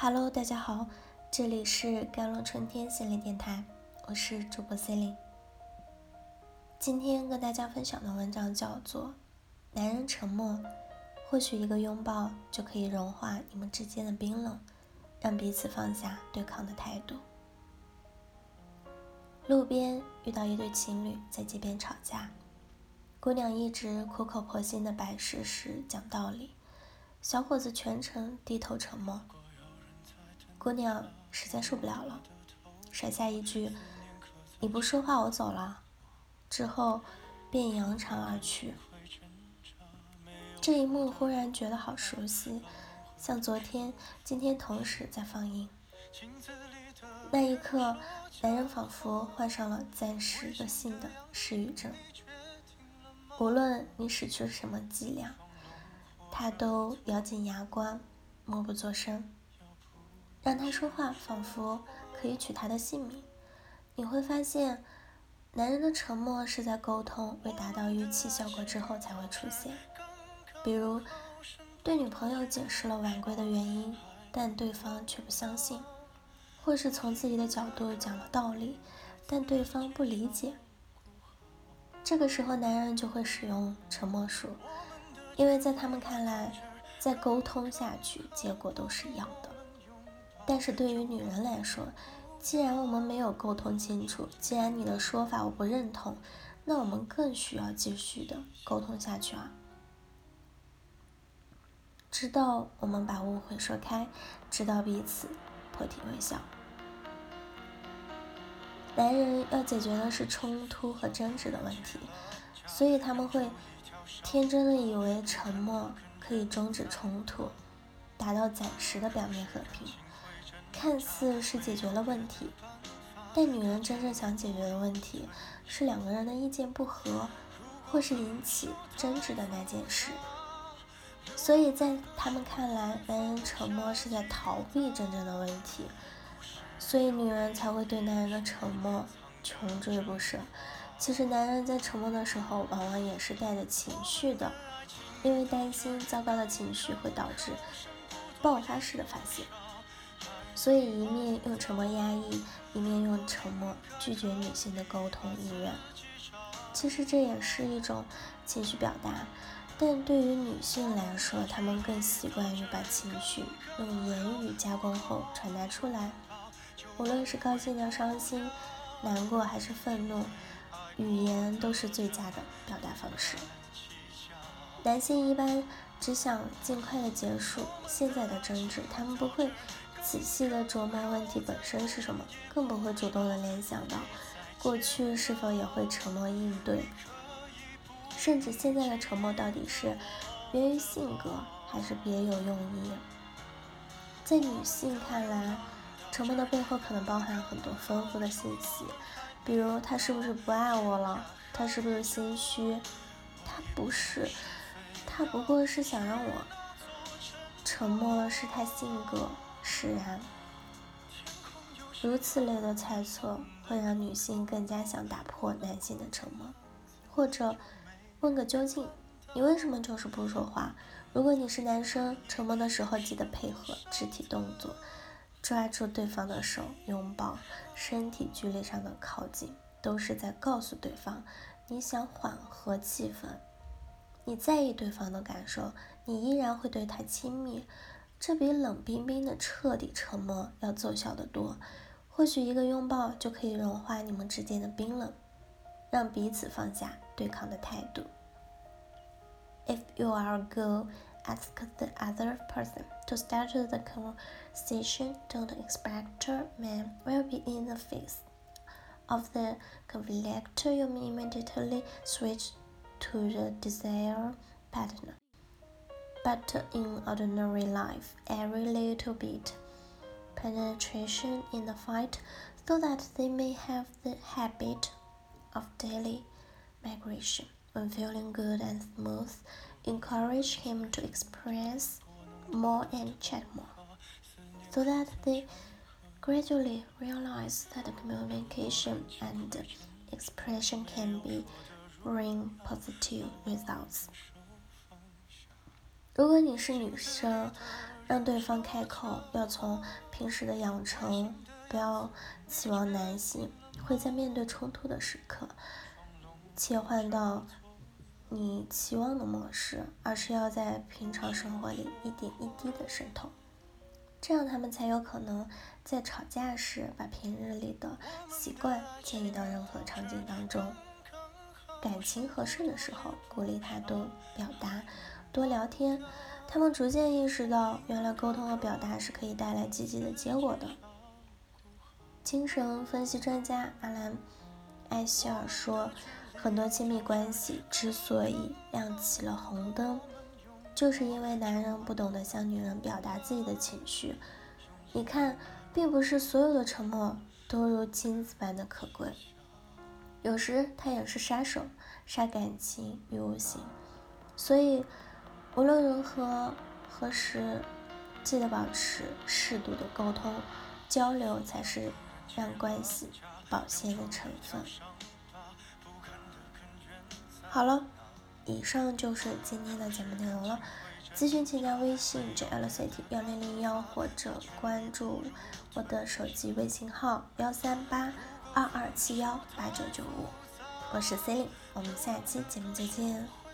Hello，大家好，这里是甘露春天心灵电台，我是主播 c e l i n e 今天跟大家分享的文章叫做《男人沉默，或许一个拥抱就可以融化你们之间的冰冷，让彼此放下对抗的态度》。路边遇到一对情侣在街边吵架，姑娘一直苦口婆心的摆事实讲道理，小伙子全程低头沉默。姑娘实在受不了了，甩下一句“你不说话，我走了”，之后便扬长而去。这一幕忽然觉得好熟悉，像昨天、今天同时在放映。那一刻，男人仿佛患上了暂时的性的失语症。无论你使出什么伎俩，他都咬紧牙关，默不作声。让他说话，仿佛可以取他的性命。你会发现，男人的沉默是在沟通未达到预期效果之后才会出现。比如，对女朋友解释了晚归的原因，但对方却不相信。或是从自己的角度讲了道理，但对方不理解。这个时候，男人就会使用沉默术，因为在他们看来，再沟通下去，结果都是一样的。但是对于女人来说，既然我们没有沟通清楚，既然你的说法我不认同，那我们更需要继续的沟通下去啊！直到我们把误会说开，直到彼此破涕为笑。男人要解决的是冲突和争执的问题，所以他们会天真的以为沉默可以终止冲突，达到暂时的表面和平，看似是解决了问题。但女人真正想解决的问题是两个人的意见不合，或是引起争执的那件事。所以在他们看来，男人沉默是在逃避真正的问题。所以女人才会对男人的沉默穷追不舍。其实男人在沉默的时候，往往也是带着情绪的，因为担心糟糕的情绪会导致爆发式的发泄，所以一面用沉默压抑，一面用沉默拒绝女性的沟通意愿。其实这也是一种情绪表达，但对于女性来说，她们更习惯于把情绪用言语加工后传达出来。无论是高兴的、伤心、难过还是愤怒，语言都是最佳的表达方式。男性一般只想尽快的结束现在的争执，他们不会仔细的琢磨问题本身是什么，更不会主动的联想到过去是否也会沉默应对，甚至现在的沉默到底是源于性格还是别有用意？在女性看来。沉默的背后可能包含很多丰富的信息，比如他是不是不爱我了？他是不是心虚？他不是，他不过是想让我沉默，是他性格释然。如此类的猜测会让女性更加想打破男性的沉默，或者问个究竟：你为什么就是不说话？如果你是男生，沉默的时候记得配合肢体动作。抓住对方的手，拥抱，身体距离上的靠近，都是在告诉对方，你想缓和气氛，你在意对方的感受，你依然会对他亲密，这比冷冰冰的彻底沉默要奏效得多。或许一个拥抱就可以融化你们之间的冰冷，让彼此放下对抗的态度。If you are a girl. ask the other person to start the conversation. Don't expect a man will be in the face of the conflict. You may immediately switch to the desired partner. But in ordinary life, every little bit penetration in the fight so that they may have the habit of daily migration when feeling good and smooth encourage him to express more and chat more, so that they gradually realize that communication and expression can be bring positive results. 如果你是女生，让对方开口，要从平时的养成，不要期望男性会在面对冲突的时刻切换到你期望的模式，而是要在平常生活里一点一滴的渗透，这样他们才有可能在吵架时把平日里的习惯迁移到任何场景当中。感情合适的时候，鼓励他多表达，多聊天。他们逐渐意识到，原来沟通和表达是可以带来积极的结果的。精神分析专家阿兰·艾希尔说：“很多亲密关系之所以亮起了红灯，就是因为男人不懂得向女人表达自己的情绪。你看，并不是所有的沉默都如金子般的可贵，有时它也是杀手，杀感情于无形。所以。”无论如何，何时记得保持适度的沟通交流，才是让关系保鲜的成分。好了，以上就是今天的节目内容了。咨询请加微信 jlct 幺零零幺，或者关注我的手机微信号幺三八二二七幺八九九五。我是 c e l i n e 我们下期节目再见。